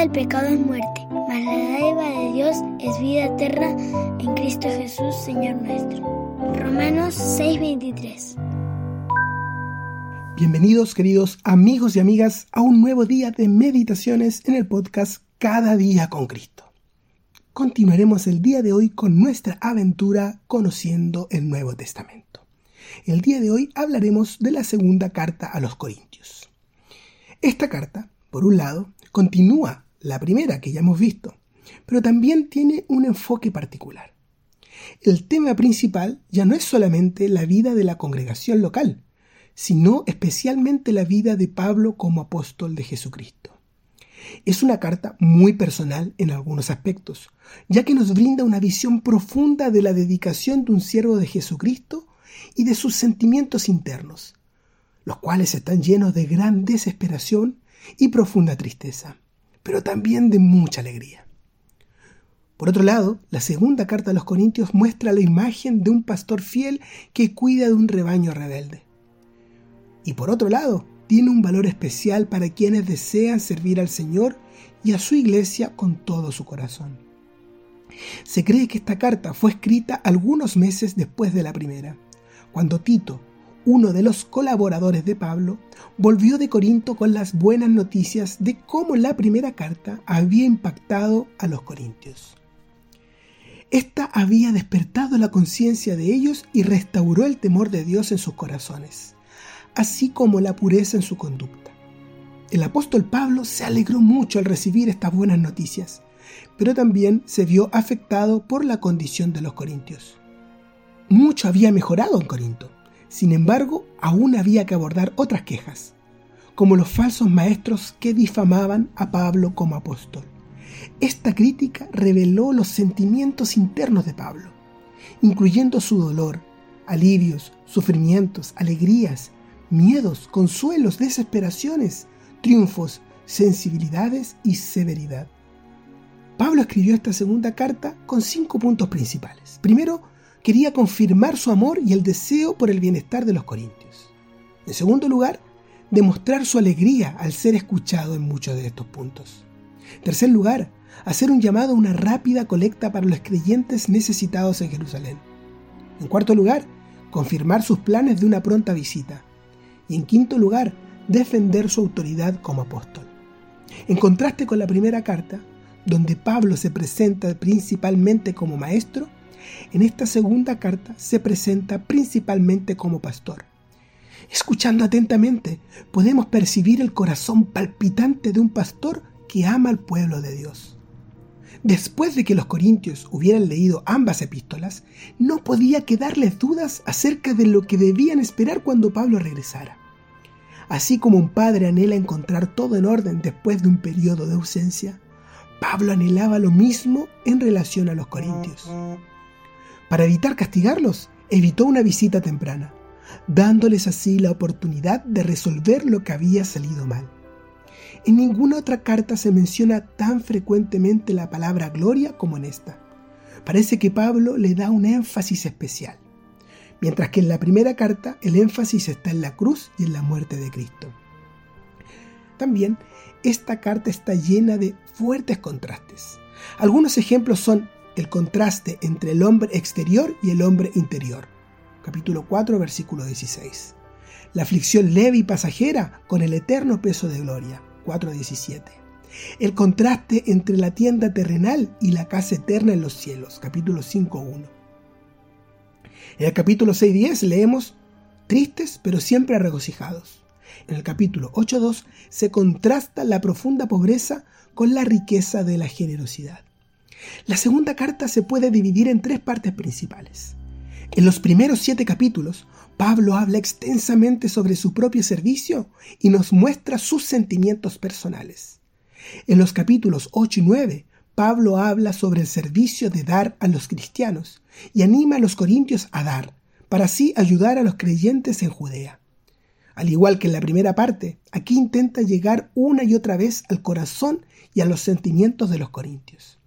del pecado es muerte, mas la dádiva de Dios es vida eterna en Cristo Jesús, Señor nuestro. Romanos 6:23 Bienvenidos queridos amigos y amigas a un nuevo día de meditaciones en el podcast Cada día con Cristo. Continuaremos el día de hoy con nuestra aventura conociendo el Nuevo Testamento. El día de hoy hablaremos de la segunda carta a los Corintios. Esta carta, por un lado, continúa la primera que ya hemos visto, pero también tiene un enfoque particular. El tema principal ya no es solamente la vida de la congregación local, sino especialmente la vida de Pablo como apóstol de Jesucristo. Es una carta muy personal en algunos aspectos, ya que nos brinda una visión profunda de la dedicación de un siervo de Jesucristo y de sus sentimientos internos, los cuales están llenos de gran desesperación y profunda tristeza, pero también de mucha alegría. Por otro lado, la segunda carta a los Corintios muestra la imagen de un pastor fiel que cuida de un rebaño rebelde. Y por otro lado, tiene un valor especial para quienes desean servir al Señor y a su iglesia con todo su corazón. Se cree que esta carta fue escrita algunos meses después de la primera, cuando Tito, uno de los colaboradores de Pablo, volvió de Corinto con las buenas noticias de cómo la primera carta había impactado a los corintios. Esta había despertado la conciencia de ellos y restauró el temor de Dios en sus corazones, así como la pureza en su conducta. El apóstol Pablo se alegró mucho al recibir estas buenas noticias, pero también se vio afectado por la condición de los corintios. Mucho había mejorado en Corinto, sin embargo, aún había que abordar otras quejas, como los falsos maestros que difamaban a Pablo como apóstol. Esta crítica reveló los sentimientos internos de Pablo, incluyendo su dolor, alivios, sufrimientos, alegrías, miedos, consuelos, desesperaciones, triunfos, sensibilidades y severidad. Pablo escribió esta segunda carta con cinco puntos principales. Primero, quería confirmar su amor y el deseo por el bienestar de los corintios. En segundo lugar, demostrar su alegría al ser escuchado en muchos de estos puntos. En tercer lugar, hacer un llamado a una rápida colecta para los creyentes necesitados en Jerusalén. En cuarto lugar, confirmar sus planes de una pronta visita. Y en quinto lugar, defender su autoridad como apóstol. En contraste con la primera carta, donde Pablo se presenta principalmente como maestro, en esta segunda carta se presenta principalmente como pastor. Escuchando atentamente, podemos percibir el corazón palpitante de un pastor que ama al pueblo de Dios. Después de que los corintios hubieran leído ambas epístolas, no podía quedarles dudas acerca de lo que debían esperar cuando Pablo regresara. Así como un padre anhela encontrar todo en orden después de un periodo de ausencia, Pablo anhelaba lo mismo en relación a los corintios. Para evitar castigarlos, evitó una visita temprana, dándoles así la oportunidad de resolver lo que había salido mal. En ninguna otra carta se menciona tan frecuentemente la palabra gloria como en esta. Parece que Pablo le da un énfasis especial, mientras que en la primera carta el énfasis está en la cruz y en la muerte de Cristo. También esta carta está llena de fuertes contrastes. Algunos ejemplos son el contraste entre el hombre exterior y el hombre interior. Capítulo 4, versículo 16. La aflicción leve y pasajera con el eterno peso de gloria. 4.17. El contraste entre la tienda terrenal y la casa eterna en los cielos. Capítulo 5.1. En el capítulo 6.10 leemos tristes pero siempre regocijados. En el capítulo 8.2 se contrasta la profunda pobreza con la riqueza de la generosidad. La segunda carta se puede dividir en tres partes principales. En los primeros siete capítulos, Pablo habla extensamente sobre su propio servicio y nos muestra sus sentimientos personales. En los capítulos 8 y 9, Pablo habla sobre el servicio de dar a los cristianos y anima a los corintios a dar, para así ayudar a los creyentes en Judea. Al igual que en la primera parte, aquí intenta llegar una y otra vez al corazón y a los sentimientos de los corintios.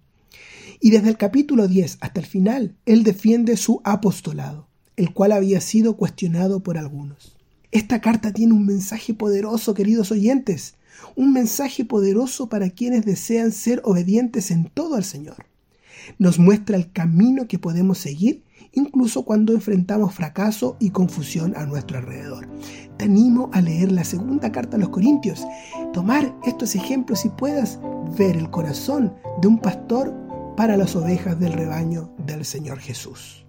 Y desde el capítulo 10 hasta el final, él defiende su apostolado, el cual había sido cuestionado por algunos. Esta carta tiene un mensaje poderoso, queridos oyentes, un mensaje poderoso para quienes desean ser obedientes en todo al Señor. Nos muestra el camino que podemos seguir incluso cuando enfrentamos fracaso y confusión a nuestro alrededor. Te animo a leer la segunda carta a los Corintios, tomar estos ejemplos y puedas ver el corazón de un pastor para las ovejas del rebaño del Señor Jesús.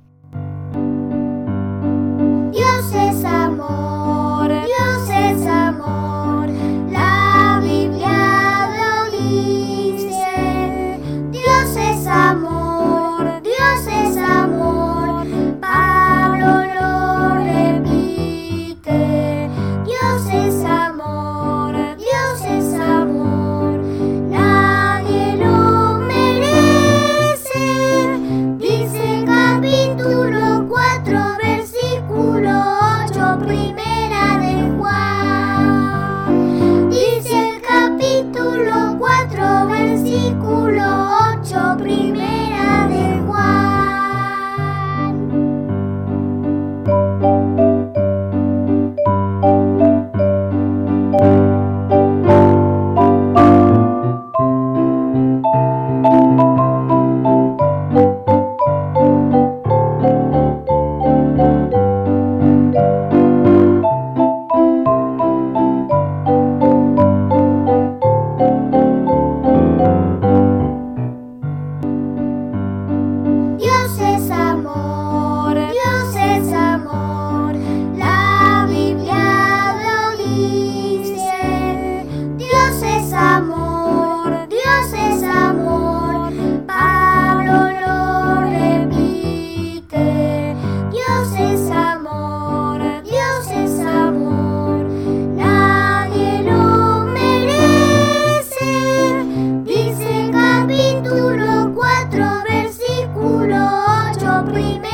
we